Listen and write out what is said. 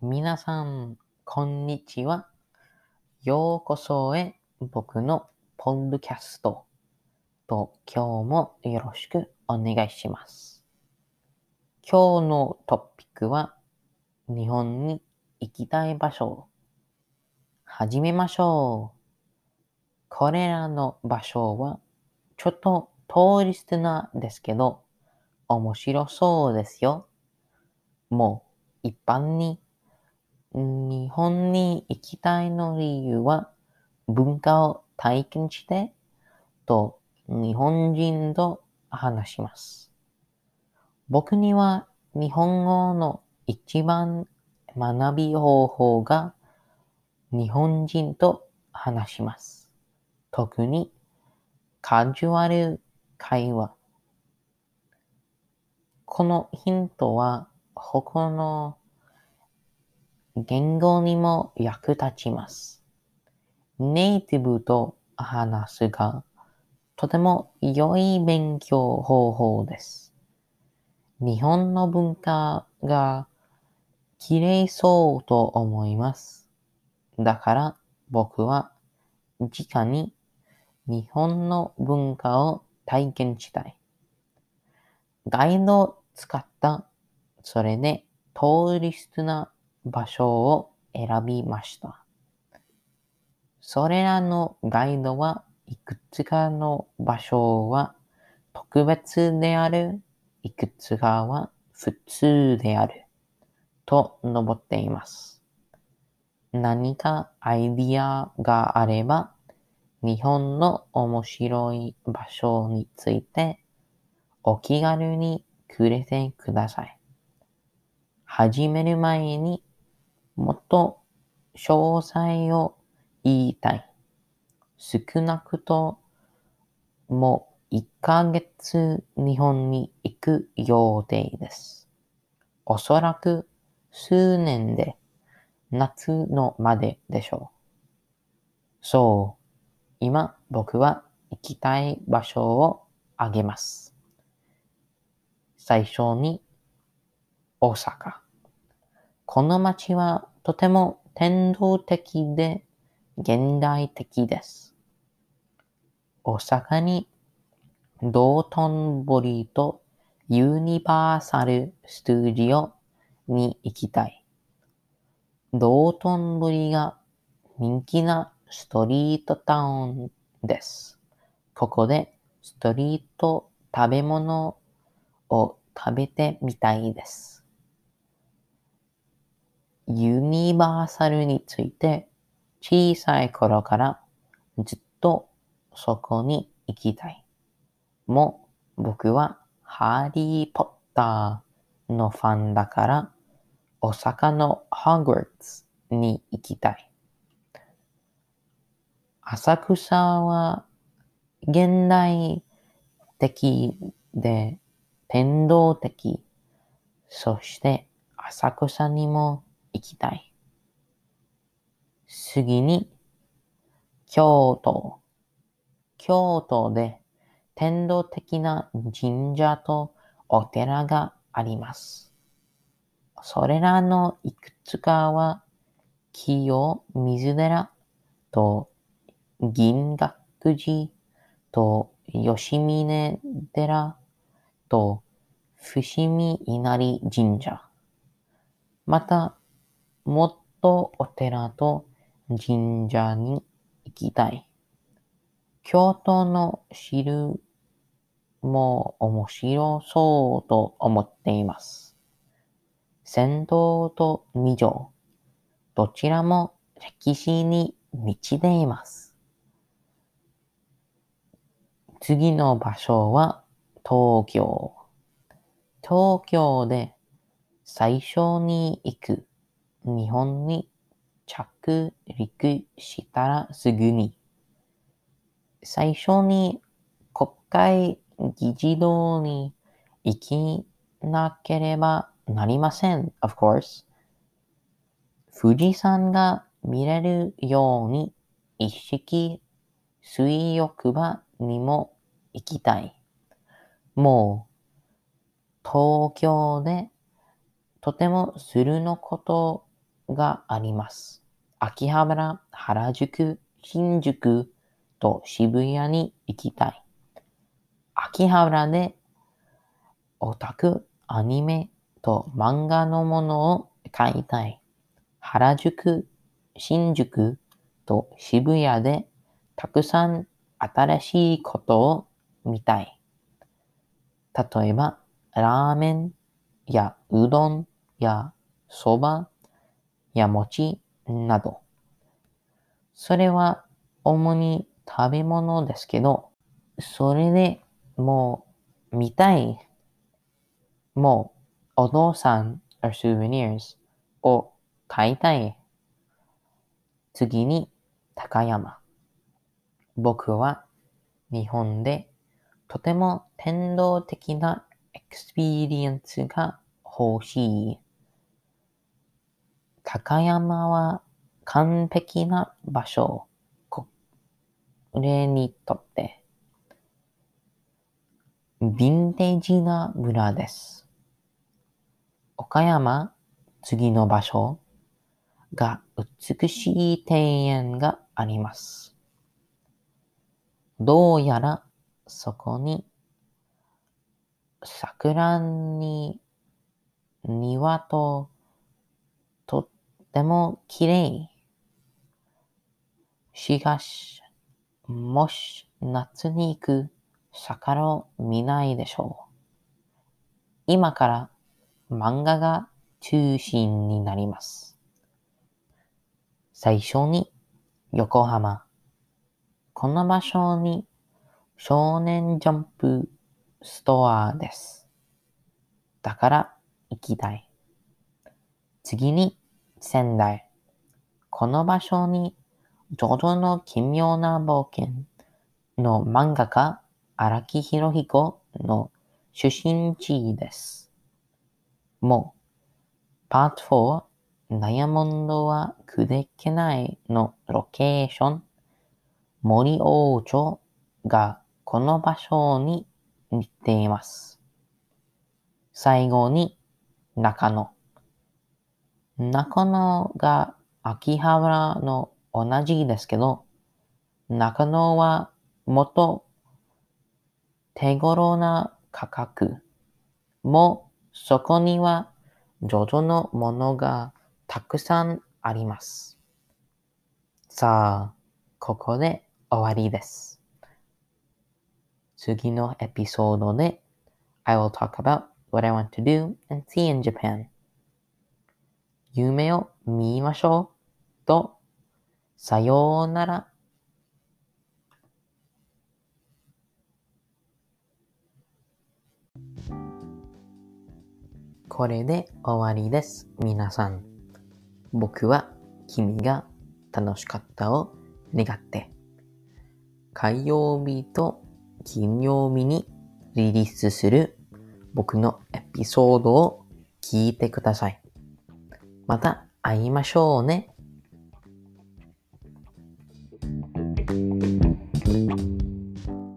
皆さん、こんにちは。ようこそへ僕のポッドキャストと今日もよろしくお願いします。今日のトピックは日本に行きたい場所。始めましょう。これらの場所はちょっと通り捨てなんですけど面白そうですよ。もう一般に日本に行きたいの理由は文化を体験してと日本人と話します。僕には日本語の一番学び方法が日本人と話します。特にカジュアル会話。このヒントは他の言語にも役立ちます。ネイティブと話すがとても良い勉強方法です。日本の文化が綺麗そうと思います。だから僕は直に日本の文化を体験したい。ガイドを使ったそれで通り捨てな場所を選びました。それらのガイドはいくつかの場所は特別である、いくつかは普通であると述っています。何かアイディアがあれば日本の面白い場所についてお気軽にくれてください。始める前にもっと詳細を言いたい。少なくとも1ヶ月日本に行く予定です。おそらく数年で夏のまででしょう。そう、今僕は行きたい場所をあげます。最初に大阪。この街はとても天動的で現代的です。大阪に道頓堀とユニバーサル・スタジオに行きたい。道頓堀が人気なストリートタウンです。ここでストリート食べ物を食べてみたいです。ユニバーサルについて小さい頃からずっとそこに行きたい。もう僕はハリー・ポッターのファンだから大阪のハグワーツに行きたい。浅草は現代的で天動的。そして浅草にも行きたい。次に京都。京都で天動的な神社とお寺があります。それらのいくつかは清水寺と銀閣寺と吉峰寺と伏見稲荷神社。また、もっとお寺と神社に行きたい。京都の汁も面白そうと思っています。銭湯と二条、どちらも歴史に満ちています。次の場所は東京。東京で最初に行く日本に着陸したらすぐに最初に国会議事堂に行きなければなりません。of course. 富士山が見れるように一式水浴場にも行きたい。もう東京でとてもするのことがあります。秋葉原、原宿、新宿と渋谷に行きたい。秋葉原でオタク、アニメと漫画のものを買いたい。原宿、新宿と渋谷でたくさん新しいことを見たい。例えば、ラーメンやうどんやそばや餅など。それは主に食べ物ですけど、それでもう見たい。もうお父さん or souvenirs を買いたい。次に高山。僕は日本でとても伝統的な experience が欲しい。高山は完璧な場所。これにとって。ヴィンテージな村です。岡山、次の場所が美しい庭園があります。どうやらそこに桜に庭とても綺麗。しかし、もし夏に行く桜を見ないでしょう。今から漫画が中心になります。最初に横浜。この場所に少年ジャンプストアです。だから行きたい。次に仙台。この場所にジョジョの奇妙な冒険の漫画家荒木博彦の出身地です。もう、パート4、ダイヤモンドは砕けないのロケーション、森王朝がこの場所に似ています。最後に中野。中野が秋葉原の同じですけど、中野はもっと手頃な価格。もそこにはジョジョのものがたくさんあります。さあ、ここで終わりです。次のエピソードで I will talk about what I want to do and see in Japan. 夢を見ましょうと、さようなら。これで終わりです。皆さん。僕は君が楽しかったを願って。火曜日と金曜日にリリースする僕のエピソードを聞いてください。また会いましょうね。